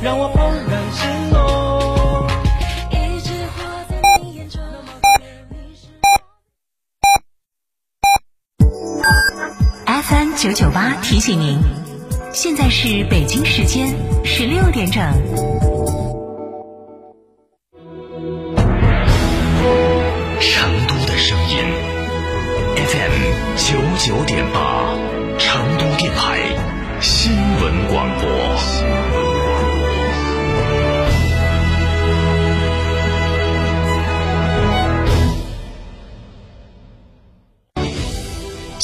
让我怦然心动。一直活在你眼中。FM 九九八提醒您，现在是北京时间十六点整。成都的声音，FM 九九点八，成都电台新闻广播。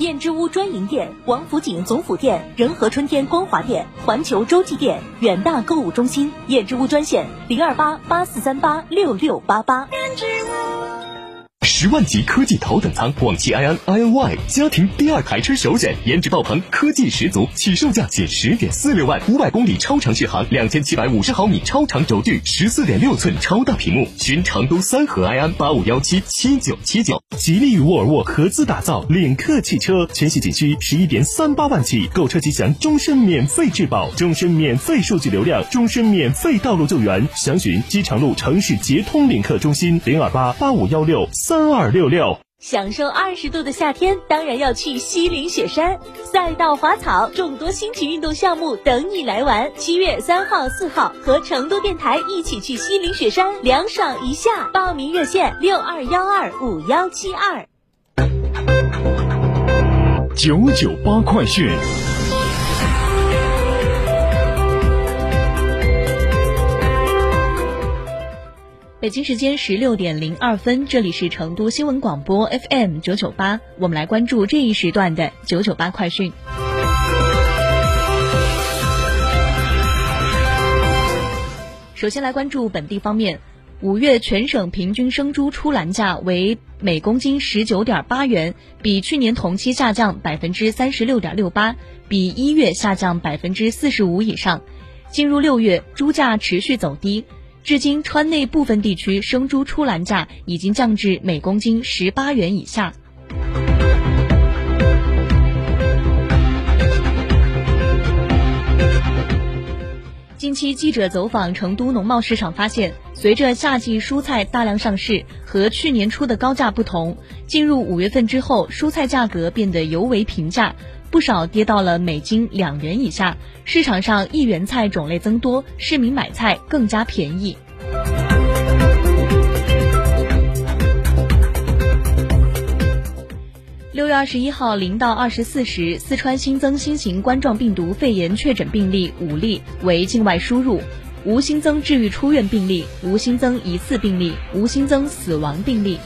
燕之屋专营店：王府井总府店、仁和春天光华店、环球洲际店、远大购物中心。燕之屋专线：零二八八四三八六六八八。十万级科技头等舱，广汽埃安 iNY 家庭第二台车首选，颜值爆棚，科技十足，起售价仅十点四六万，五百公里超长续航，两千七百五十毫米超长轴距，十四点六寸超大屏幕。寻成都三河埃安八五幺七七九七九。吉利与沃尔沃合资打造领克汽车，全系仅需十一点三八万起，购车即享终身免费质保，终身免费数据流量，终身免费道路救援。详询机场路城市捷通领克中心零二八八五幺六三二六六。享受二十度的夏天，当然要去西岭雪山。赛道滑草，众多新奇运动项目等你来玩。七月三号、四号，和成都电台一起去西岭雪山凉爽一下。报名热线：六二幺二五幺七二。九九八快讯。北京时间十六点零二分，这里是成都新闻广播 FM 九九八，我们来关注这一时段的九九八快讯。首先来关注本地方面，五月全省平均生猪出栏价为每公斤十九点八元，比去年同期下降百分之三十六点六八，比一月下降百分之四十五以上。进入六月，猪价持续走低。至今，川内部分地区生猪出栏价已经降至每公斤十八元以下。近期记者走访成都农贸市场，发现随着夏季蔬菜大量上市，和去年初的高价不同，进入五月份之后，蔬菜价格变得尤为平价。不少跌到了每斤两元以下，市场上一元菜种类增多，市民买菜更加便宜。六月二十一号零到二十四时，四川新增新型冠状病毒肺炎确诊病例五例，为境外输入，无新增治愈出院病例，无新增疑似病例，无新增死亡病例。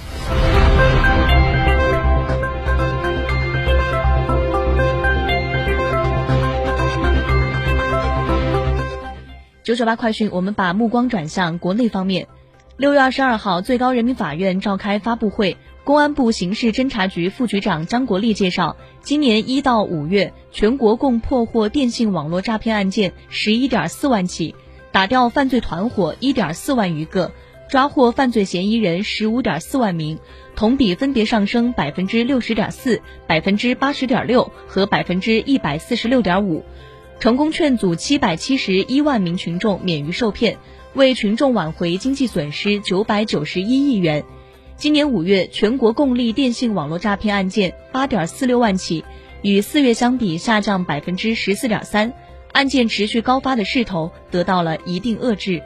九九八快讯，我们把目光转向国内方面。六月二十二号，最高人民法院召开发布会，公安部刑事侦查局副局长张国立介绍，今年一到五月，全国共破获电信网络诈骗案件十一点四万起，打掉犯罪团伙一点四万余个，抓获犯罪嫌疑人十五点四万名，同比分别上升百分之六十点四、百分之八十点六和百分之一百四十六点五。成功劝阻七百七十一万名群众免于受骗为群众挽回经济损失九百九十一亿元。今年五月全国共立电信网络诈骗案件八点四六万起与四月相比下降百分之十四点三。案件持续高发的势头得到了一定遏制。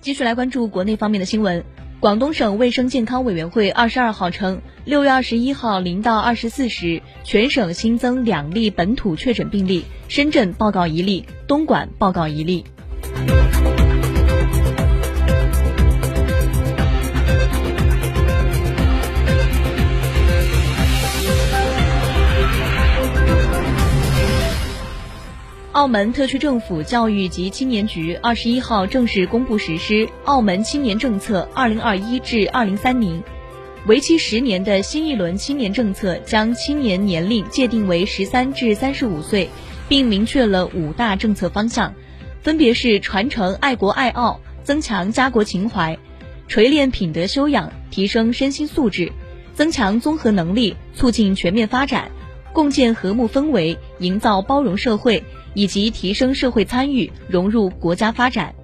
继续来关注国内方面的新闻。广东省卫生健康委员会二十二号称，六月二十一号零到二十四时，全省新增两例本土确诊病例，深圳报告一例，东莞报告一例。澳门特区政府教育及青年局二十一号正式公布实施《澳门青年政策（二零二一至二零三零）》，为期十年的新一轮青年政策将青年年龄界定为十三至三十五岁，并明确了五大政策方向，分别是传承爱国爱澳、增强家国情怀、锤炼品德修养、提升身心素质、增强综合能力、促进全面发展、共建和睦氛围、营造包容社会。以及提升社会参与，融入国家发展。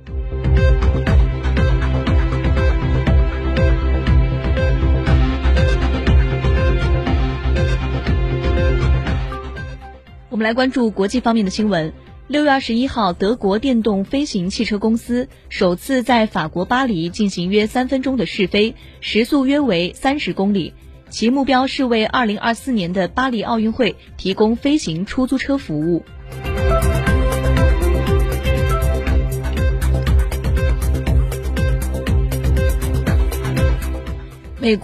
我们来关注国际方面的新闻。六月二十一号，德国电动飞行汽车公司首次在法国巴黎进行约三分钟的试飞，时速约为三十公里，其目标是为二零二四年的巴黎奥运会提供飞行出租车服务。美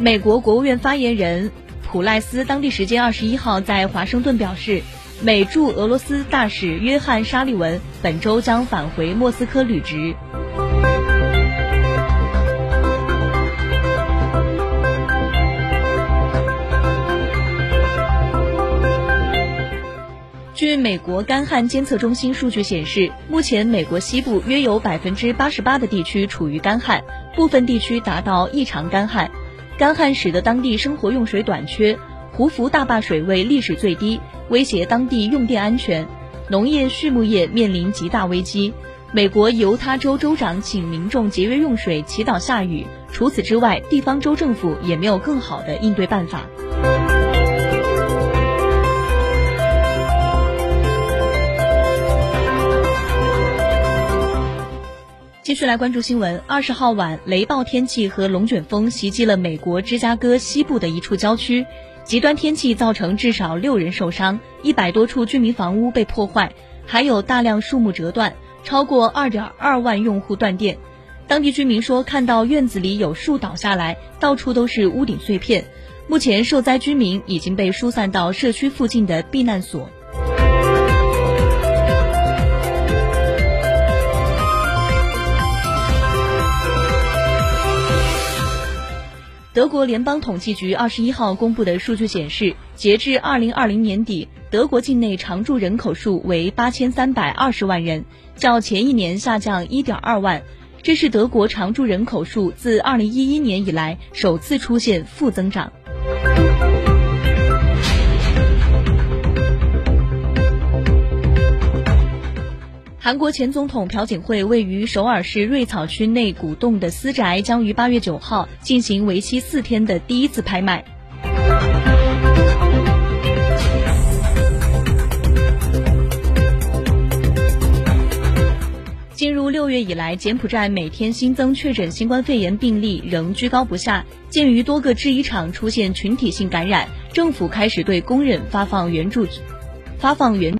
美国国务院发言人普赖斯当地时间二十一号在华盛顿表示，美驻俄罗斯大使约翰沙利文本周将返回莫斯科履职。据美国干旱监测中心数据显示，目前美国西部约有百分之八十八的地区处于干旱，部分地区达到异常干旱。干旱使得当地生活用水短缺，胡佛大坝水位历史最低，威胁当地用电安全，农业畜牧业面临极大危机。美国犹他州州长请民众节约用水，祈祷下雨。除此之外，地方州政府也没有更好的应对办法。继续来关注新闻。二十号晚，雷暴天气和龙卷风袭击了美国芝加哥西部的一处郊区，极端天气造成至少六人受伤，一百多处居民房屋被破坏，还有大量树木折断，超过二点二万用户断电。当地居民说，看到院子里有树倒下来，到处都是屋顶碎片。目前，受灾居民已经被疏散到社区附近的避难所。德国联邦统计局二十一号公布的数据显示，截至二零二零年底，德国境内常住人口数为八千三百二十万人，较前一年下降一点二万，这是德国常住人口数自二零一一年以来首次出现负增长。韩国前总统朴槿惠位于首尔市瑞草区内古洞的私宅将于八月九号进行为期四天的第一次拍卖。进入六月以来，柬埔寨每天新增确诊新冠肺炎病例仍居高不下。鉴于多个制衣厂出现群体性感染，政府开始对工人发放援助，发放援。